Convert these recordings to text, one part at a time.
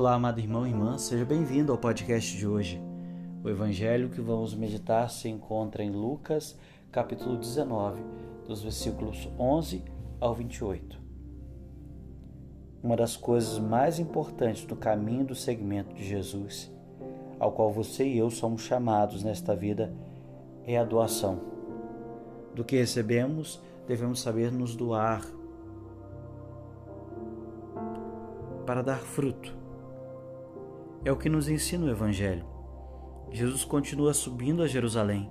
Olá, amado irmão e irmã, seja bem-vindo ao podcast de hoje. O evangelho que vamos meditar se encontra em Lucas, capítulo 19, dos versículos 11 ao 28. Uma das coisas mais importantes do caminho do segmento de Jesus, ao qual você e eu somos chamados nesta vida, é a doação. Do que recebemos, devemos saber nos doar para dar fruto é o que nos ensina o Evangelho. Jesus continua subindo a Jerusalém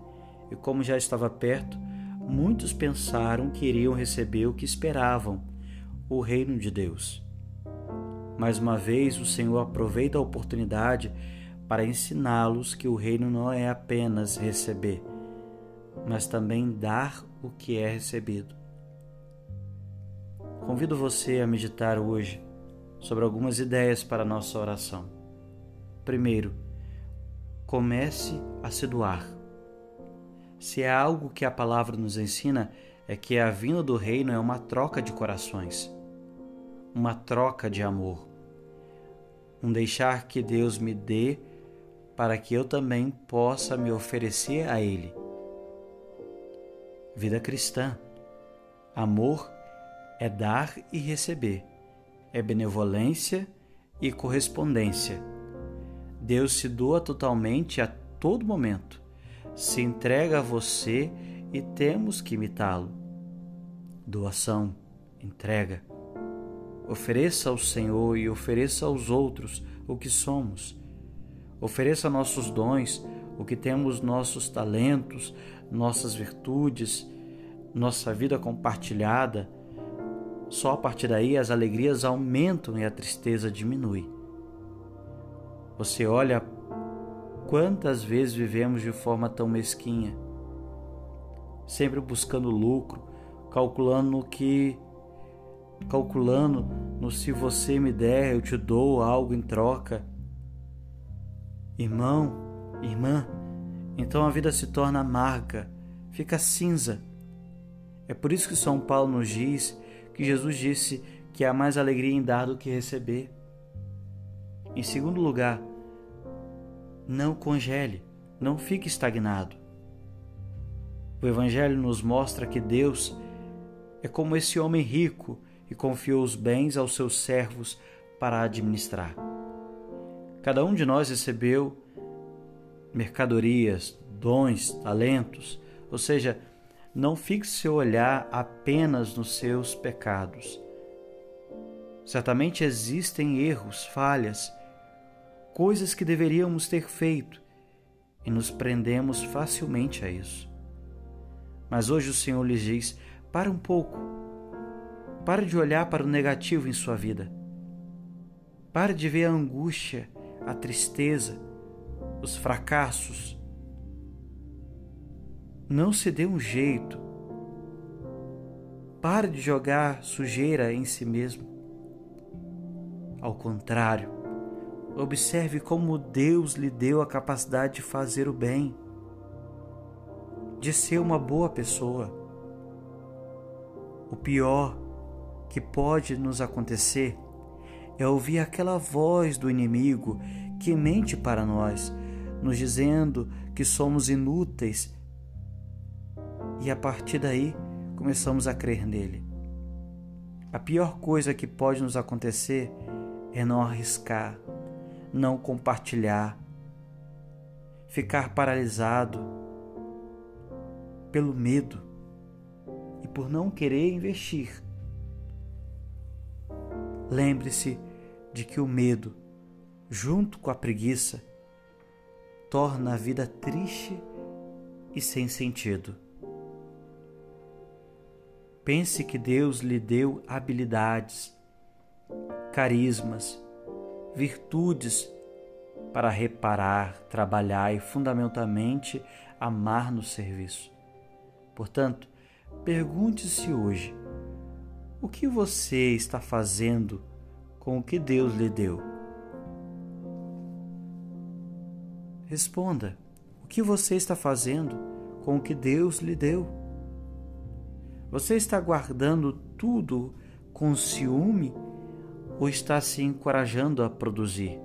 e, como já estava perto, muitos pensaram que iriam receber o que esperavam, o reino de Deus. Mais uma vez, o Senhor aproveita a oportunidade para ensiná-los que o reino não é apenas receber, mas também dar o que é recebido. Convido você a meditar hoje sobre algumas ideias para a nossa oração. Primeiro, comece a se doar. Se é algo que a palavra nos ensina, é que a vinda do reino é uma troca de corações, uma troca de amor, um deixar que Deus me dê para que eu também possa me oferecer a Ele. Vida cristã. Amor é dar e receber, é benevolência e correspondência Deus se doa totalmente a todo momento, se entrega a você e temos que imitá-lo. Doação, entrega. Ofereça ao Senhor e ofereça aos outros o que somos. Ofereça nossos dons, o que temos, nossos talentos, nossas virtudes, nossa vida compartilhada. Só a partir daí as alegrias aumentam e a tristeza diminui. Você olha quantas vezes vivemos de forma tão mesquinha, sempre buscando lucro, calculando no que calculando no se você me der, eu te dou algo em troca. Irmão, irmã, então a vida se torna amarga, fica cinza. É por isso que São Paulo nos diz que Jesus disse que há mais alegria em dar do que receber. Em segundo lugar, não congele, não fique estagnado. O Evangelho nos mostra que Deus é como esse homem rico e confiou os bens aos seus servos para administrar. Cada um de nós recebeu mercadorias, dons, talentos, ou seja, não fixe seu olhar apenas nos seus pecados. Certamente existem erros, falhas, coisas que deveríamos ter feito e nos prendemos facilmente a isso. Mas hoje o Senhor lhes diz: para um pouco. Pare de olhar para o negativo em sua vida. Pare de ver a angústia, a tristeza, os fracassos. Não se dê um jeito. Pare de jogar sujeira em si mesmo. Ao contrário, Observe como Deus lhe deu a capacidade de fazer o bem, de ser uma boa pessoa. O pior que pode nos acontecer é ouvir aquela voz do inimigo que mente para nós, nos dizendo que somos inúteis, e a partir daí começamos a crer nele. A pior coisa que pode nos acontecer é não arriscar, não compartilhar, ficar paralisado pelo medo e por não querer investir. Lembre-se de que o medo, junto com a preguiça, torna a vida triste e sem sentido. Pense que Deus lhe deu habilidades, carismas, virtudes para reparar, trabalhar e, fundamentalmente, amar no serviço. Portanto, pergunte-se hoje: o que você está fazendo com o que Deus lhe deu? Responda: o que você está fazendo com o que Deus lhe deu? Você está guardando tudo com ciúme ou está se encorajando a produzir?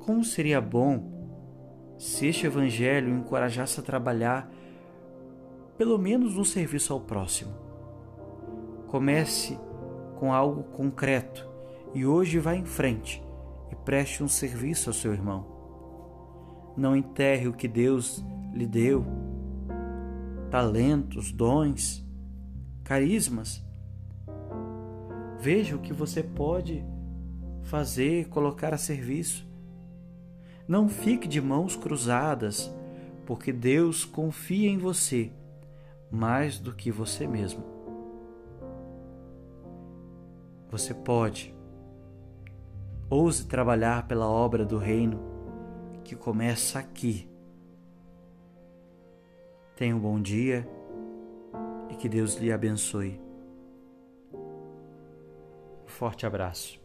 Como seria bom se este Evangelho o encorajasse a trabalhar, pelo menos no serviço ao próximo? Comece com algo concreto e hoje vá em frente e preste um serviço ao seu irmão. Não enterre o que Deus lhe deu, talentos, dons, carismas. Veja o que você pode fazer, colocar a serviço. Não fique de mãos cruzadas, porque Deus confia em você mais do que você mesmo. Você pode. Ouse trabalhar pela obra do Reino que começa aqui Tenha um bom dia e que Deus lhe abençoe. Forte abraço.